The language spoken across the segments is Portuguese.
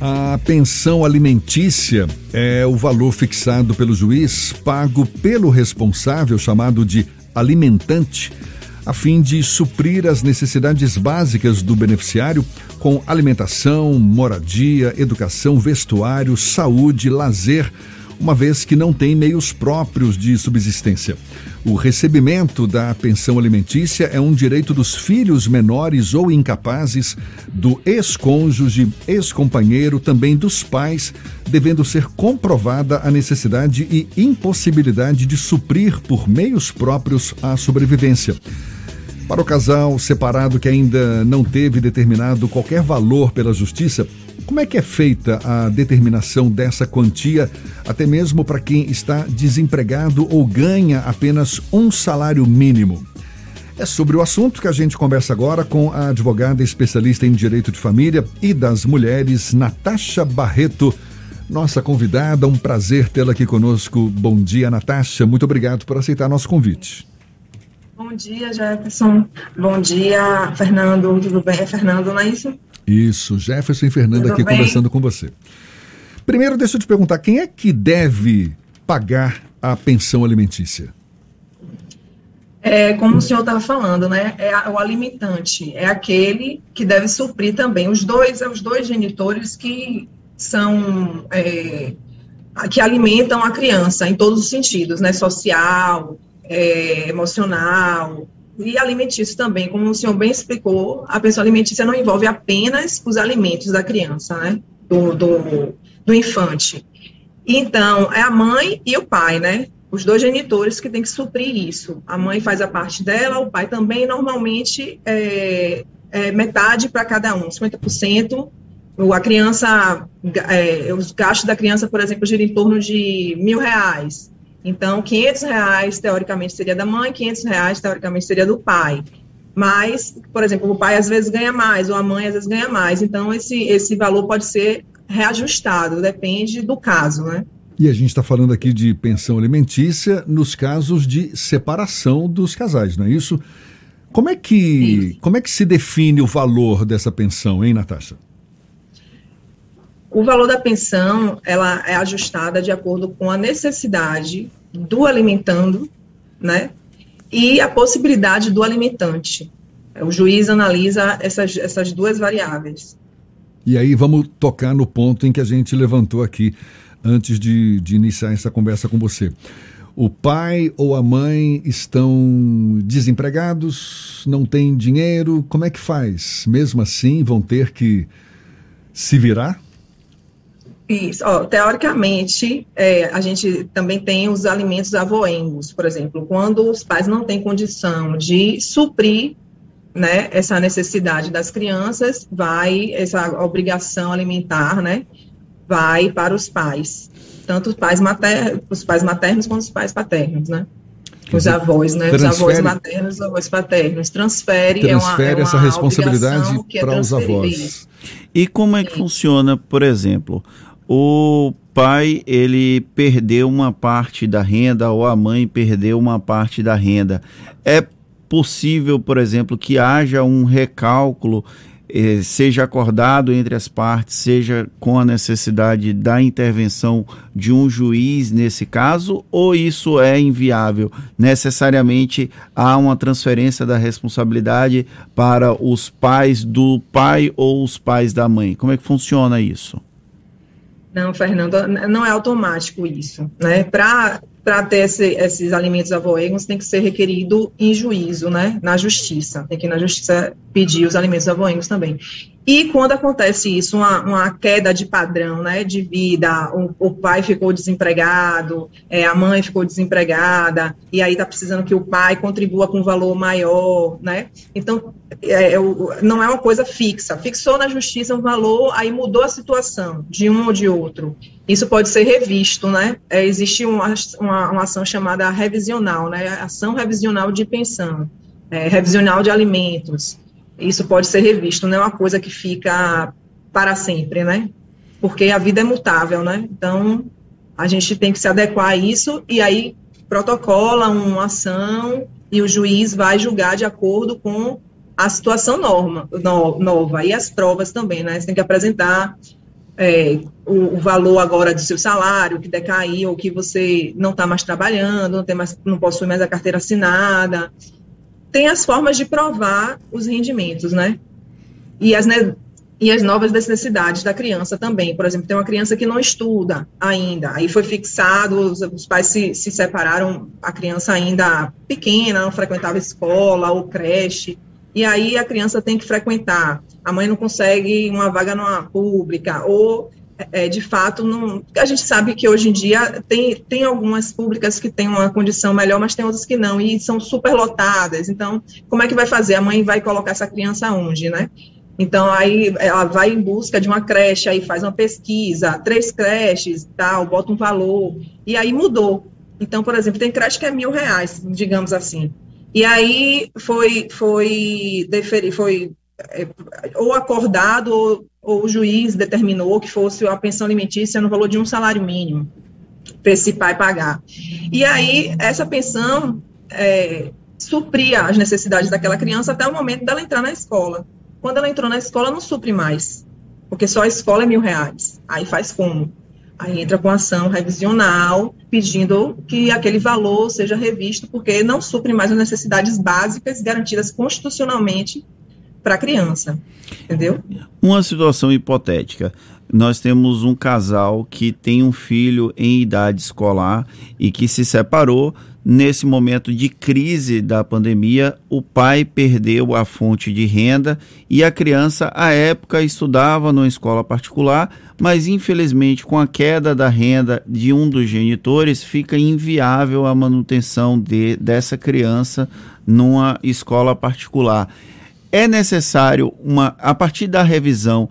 A pensão alimentícia é o valor fixado pelo juiz, pago pelo responsável, chamado de alimentante, a fim de suprir as necessidades básicas do beneficiário com alimentação, moradia, educação, vestuário, saúde, lazer uma vez que não tem meios próprios de subsistência. O recebimento da pensão alimentícia é um direito dos filhos menores ou incapazes, do ex-cônjuge, ex-companheiro, também dos pais, devendo ser comprovada a necessidade e impossibilidade de suprir por meios próprios a sobrevivência. Para o casal separado que ainda não teve determinado qualquer valor pela justiça, como é que é feita a determinação dessa quantia, até mesmo para quem está desempregado ou ganha apenas um salário mínimo? É sobre o assunto que a gente conversa agora com a advogada especialista em direito de família e das mulheres, Natasha Barreto. Nossa convidada, um prazer tê-la aqui conosco. Bom dia, Natasha. Muito obrigado por aceitar nosso convite. Bom dia, Jefferson. Bom dia, Fernando. Tudo bem? Fernando, não é isso? Isso, Jefferson Fernanda Tudo aqui bem? conversando com você. Primeiro, deixa eu te perguntar, quem é que deve pagar a pensão alimentícia? É, como o senhor estava falando, né? É o alimentante, é aquele que deve suprir também. Os dois, é os dois genitores que são é, que alimentam a criança em todos os sentidos, né? Social, é, emocional, e alimentício também, como o senhor bem explicou, a pensão alimentícia não envolve apenas os alimentos da criança, né, do, do, do infante. Então, é a mãe e o pai, né, os dois genitores que têm que suprir isso. A mãe faz a parte dela, o pai também, normalmente é, é metade para cada um, 50%. A criança, é, os gastos da criança, por exemplo, giram em torno de mil reais. Então, 500 reais, teoricamente, seria da mãe, 500 reais, teoricamente, seria do pai. Mas, por exemplo, o pai às vezes ganha mais, ou a mãe às vezes ganha mais. Então, esse, esse valor pode ser reajustado, depende do caso, né? E a gente está falando aqui de pensão alimentícia nos casos de separação dos casais, não é isso? Como é que, como é que se define o valor dessa pensão, hein, Natasha? O valor da pensão, ela é ajustada de acordo com a necessidade do alimentando, né? E a possibilidade do alimentante. O juiz analisa essas, essas duas variáveis. E aí vamos tocar no ponto em que a gente levantou aqui antes de, de iniciar essa conversa com você. O pai ou a mãe estão desempregados, não têm dinheiro, como é que faz? Mesmo assim, vão ter que se virar? Isso, ó, teoricamente, é, a gente também tem os alimentos avoengos, por exemplo, quando os pais não têm condição de suprir né, essa necessidade das crianças, vai, essa obrigação alimentar, né, vai para os pais, tanto os pais, mater, os pais maternos quanto os pais paternos, né? Os avós, né? Os avós maternos, os avós paternos. Transfere, transfere é uma, é uma essa responsabilidade é para os avós. E como é que Sim. funciona, por exemplo, o pai ele perdeu uma parte da renda ou a mãe perdeu uma parte da renda. É possível, por exemplo, que haja um recálculo, eh, seja acordado entre as partes, seja com a necessidade da intervenção de um juiz nesse caso, ou isso é inviável? Necessariamente há uma transferência da responsabilidade para os pais do pai ou os pais da mãe. Como é que funciona isso? Não, Fernando, não é automático isso, né? Para ter esse, esses alimentos avoengos tem que ser requerido em juízo, né? Na justiça, tem que ir na justiça pedir os alimentos avoengos também. E quando acontece isso, uma, uma queda de padrão, né, de vida, o, o pai ficou desempregado, é, a mãe ficou desempregada, e aí está precisando que o pai contribua com um valor maior, né? Então, é, é não é uma coisa fixa. Fixou na justiça um valor, aí mudou a situação de um ou de outro. Isso pode ser revisto, né? É, existe uma, uma, uma, ação chamada revisional, né? Ação revisional de pensão, é, revisional de alimentos isso pode ser revisto, não é uma coisa que fica para sempre, né? Porque a vida é mutável, né? Então, a gente tem que se adequar a isso e aí protocola uma ação e o juiz vai julgar de acordo com a situação norma, no, nova e as provas também, né? Você tem que apresentar é, o, o, valor agora do seu salário que decaiu, ou que você não está mais trabalhando, não, tem mais, não possui mais a carteira assinada. Tem as formas de provar os rendimentos, né? E as, e as novas necessidades da criança também. Por exemplo, tem uma criança que não estuda ainda, aí foi fixado, os, os pais se, se separaram, a criança ainda pequena, não frequentava escola ou creche, e aí a criança tem que frequentar a mãe não consegue uma vaga numa pública, ou é, de fato, não, a gente sabe que hoje em dia tem, tem algumas públicas que têm uma condição melhor, mas tem outras que não, e são superlotadas. Então, como é que vai fazer? A mãe vai colocar essa criança onde, né? Então, aí ela vai em busca de uma creche, aí faz uma pesquisa, três creches, tal, bota um valor, e aí mudou. Então, por exemplo, tem creche que é mil reais, digamos assim. E aí foi, foi, foi é, ou acordado ou, ou, o juiz determinou que fosse a pensão alimentícia no valor de um salário mínimo para esse pai pagar. E aí, essa pensão é, supria as necessidades daquela criança até o momento dela entrar na escola. Quando ela entrou na escola, não supre mais, porque só a escola é mil reais. Aí faz como? Aí entra com ação revisional, pedindo que aquele valor seja revisto, porque não supre mais as necessidades básicas garantidas constitucionalmente para a criança, entendeu? Uma situação hipotética. Nós temos um casal que tem um filho em idade escolar e que se separou. Nesse momento de crise da pandemia, o pai perdeu a fonte de renda e a criança, à época, estudava numa escola particular, mas infelizmente, com a queda da renda de um dos genitores, fica inviável a manutenção de, dessa criança numa escola particular é necessário uma a partir da revisão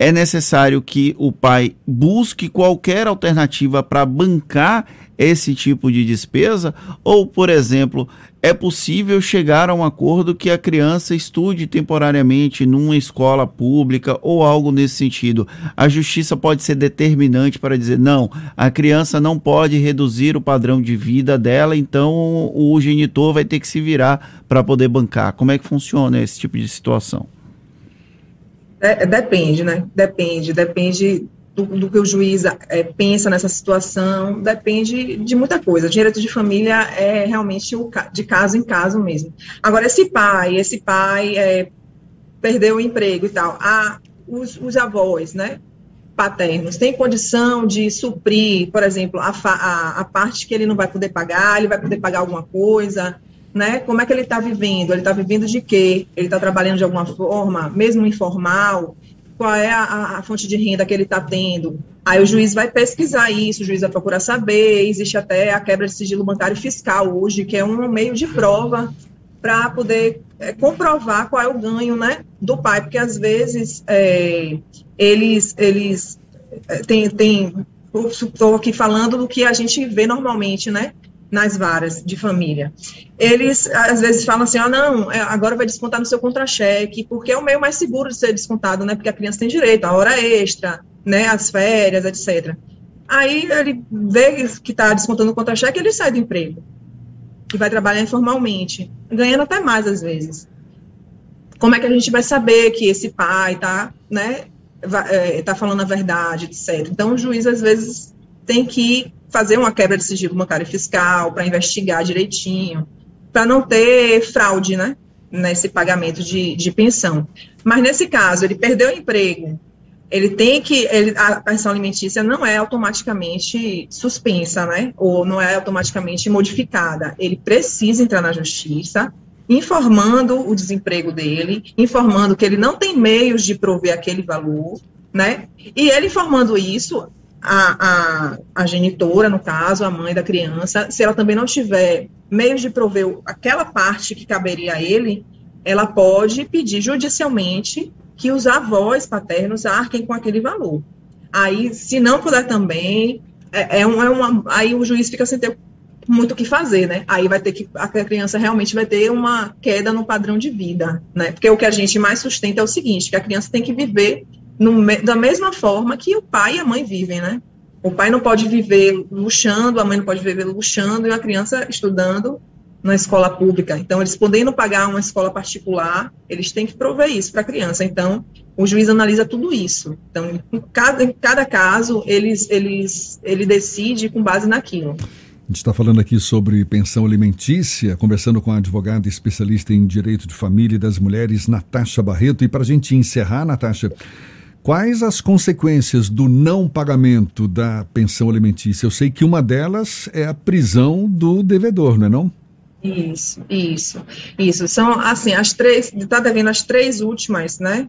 é necessário que o pai busque qualquer alternativa para bancar esse tipo de despesa? Ou, por exemplo, é possível chegar a um acordo que a criança estude temporariamente numa escola pública ou algo nesse sentido? A justiça pode ser determinante para dizer: não, a criança não pode reduzir o padrão de vida dela, então o genitor vai ter que se virar para poder bancar. Como é que funciona esse tipo de situação? É, depende, né? Depende, depende do, do que o juiz é, pensa nessa situação, depende de muita coisa. Direito de família é realmente o, de caso em caso mesmo. Agora, esse pai, esse pai é, perdeu o emprego e tal, ah, os, os avós, né? paternos têm condição de suprir, por exemplo, a, a, a, parte que ele não vai poder pagar, ele vai poder pagar alguma coisa, né? Como é que ele está vivendo? Ele está vivendo de quê? Ele está trabalhando de alguma forma, mesmo informal? Qual é a, a fonte de renda que ele está tendo? Aí o juiz vai pesquisar isso, o juiz vai procurar saber. Existe até a quebra de sigilo bancário fiscal hoje, que é um meio de prova para poder é, comprovar qual é o ganho, né, do pai, porque às vezes é, eles eles é, tem, tem estou aqui falando do que a gente vê normalmente, né? Nas varas de família. Eles, às vezes, falam assim, ah, não, é, agora vai descontar no seu contra-cheque, porque é o meio mais seguro de ser descontado, né, porque a criança tem direito à hora extra, né, às férias, etc. Aí ele vê que está descontando o contra-cheque, ele sai do emprego e vai trabalhar informalmente, ganhando até mais, às vezes. Como é que a gente vai saber que esse pai está, né, é, tá falando a verdade, etc. Então, o juiz, às vezes, tem que fazer uma quebra de sigilo bancário fiscal, para investigar direitinho, para não ter fraude, né? Nesse pagamento de, de pensão. Mas nesse caso, ele perdeu o emprego, ele tem que. Ele, a pensão alimentícia não é automaticamente suspensa, né? Ou não é automaticamente modificada. Ele precisa entrar na justiça, informando o desemprego dele, informando que ele não tem meios de prover aquele valor, né? E ele informando isso, a, a, a genitora, no caso, a mãe da criança, se ela também não tiver meios de prover aquela parte que caberia a ele, ela pode pedir judicialmente que os avós paternos arquem com aquele valor. Aí, se não puder também, é, é, é uma, aí o juiz fica sem ter muito o que fazer, né? Aí vai ter que a criança realmente vai ter uma queda no padrão de vida, né? Porque o que a gente mais sustenta é o seguinte, que a criança tem que viver no, da mesma forma que o pai e a mãe vivem, né? O pai não pode viver luxando, a mãe não pode viver luxando, e a criança estudando na escola pública. Então, eles podendo pagar uma escola particular, eles têm que prover isso para a criança. Então, o juiz analisa tudo isso. Então, em cada, em cada caso, eles, eles, ele decide com base naquilo. A gente está falando aqui sobre pensão alimentícia, conversando com a advogada especialista em direito de família e das mulheres, Natasha Barreto. E para a gente encerrar, Natasha, quais as consequências do não pagamento da pensão alimentícia? Eu sei que uma delas é a prisão do devedor, não é não? Isso, isso, isso. São, assim, as três, está devendo as três últimas, né?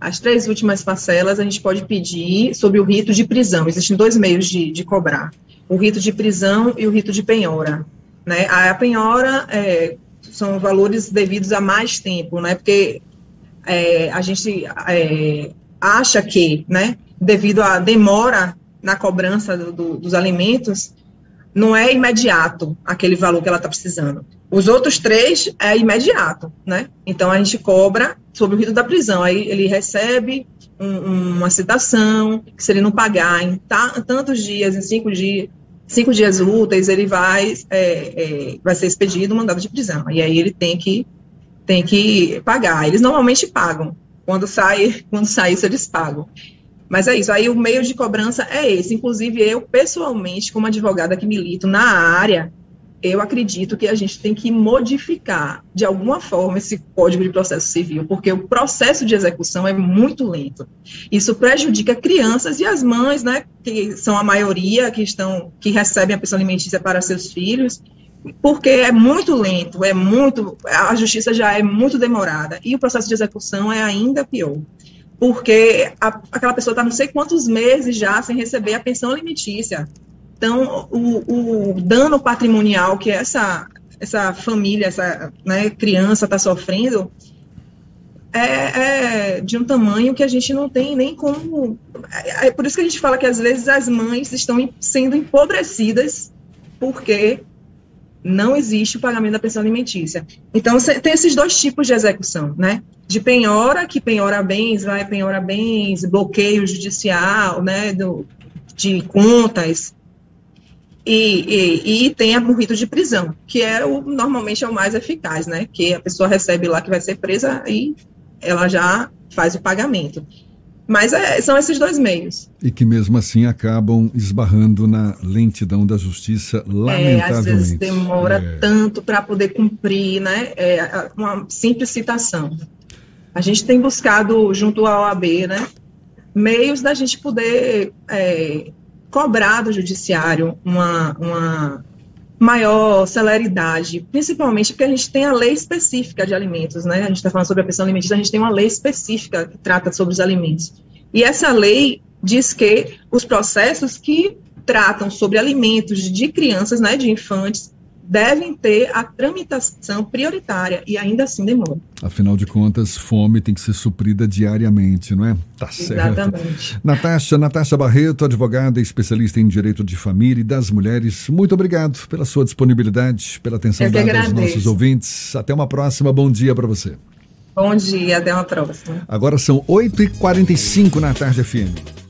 As três últimas parcelas a gente pode pedir sobre o rito de prisão. Existem dois meios de, de cobrar: o rito de prisão e o rito de penhora. Né? A penhora é, são valores devidos a mais tempo, né? Porque é, a gente é, acha que, né, devido à demora na cobrança do, do, dos alimentos, não é imediato aquele valor que ela está precisando. Os outros três é imediato, né? Então a gente cobra sobre o rito da prisão. Aí ele recebe um, uma citação, que se ele não pagar em tantos dias, em cinco dias, cinco dias úteis, ele vai, é, é, vai ser expedido um mandado de prisão. E aí ele tem que, tem que pagar. Eles normalmente pagam. Quando sai, quando sai isso, eles pagam. Mas é isso, aí o meio de cobrança é esse. Inclusive, eu, pessoalmente, como advogada que milito na área, eu acredito que a gente tem que modificar, de alguma forma, esse Código de Processo Civil, porque o processo de execução é muito lento. Isso prejudica crianças e as mães, né, que são a maioria que estão, que recebem a pensão alimentícia para seus filhos, porque é muito lento, é muito, a justiça já é muito demorada e o processo de execução é ainda pior porque a, aquela pessoa está não sei quantos meses já sem receber a pensão alimentícia. Então, o, o dano patrimonial que essa, essa família, essa né, criança está sofrendo, é, é, de um tamanho que a gente não tem nem como. É, é, por isso que a gente fala que às vezes as mães estão sendo empobrecidas porque não existe o pagamento da pensão alimentícia. Então, tem esses dois tipos de execução, né? De penhora, que penhora bens, vai penhora bens, bloqueio judicial, né, do, de contas, e, e, e, tem o rito de prisão, que é o normalmente é o mais eficaz, né? Que a pessoa recebe lá que vai ser presa e ela já faz o pagamento. Mas é, são esses dois meios. E que mesmo assim acabam esbarrando na lentidão da justiça, lamentavelmente. É, às vezes demora é. tanto para poder cumprir, né? É, uma simples citação. A gente tem buscado, junto à OAB, né, meios da gente poder é, cobrar do judiciário uma, uma maior celeridade, principalmente porque a gente tem a lei específica de alimentos, né? A gente está falando sobre a pensão alimentícia, a gente tem uma lei específica que trata sobre os alimentos. E essa lei diz que os processos que tratam sobre alimentos de crianças, né, de infantes, devem ter a tramitação prioritária e ainda assim demora. Afinal de contas, fome tem que ser suprida diariamente, não é? Tá certo. Exatamente. Natasha, Natasha Barreto, advogada e especialista em direito de família e das mulheres, muito obrigado pela sua disponibilidade, pela atenção dada aos nossos ouvintes. Até uma próxima, bom dia para você. Bom dia, até uma próxima. Agora são 8h45 na tarde FM.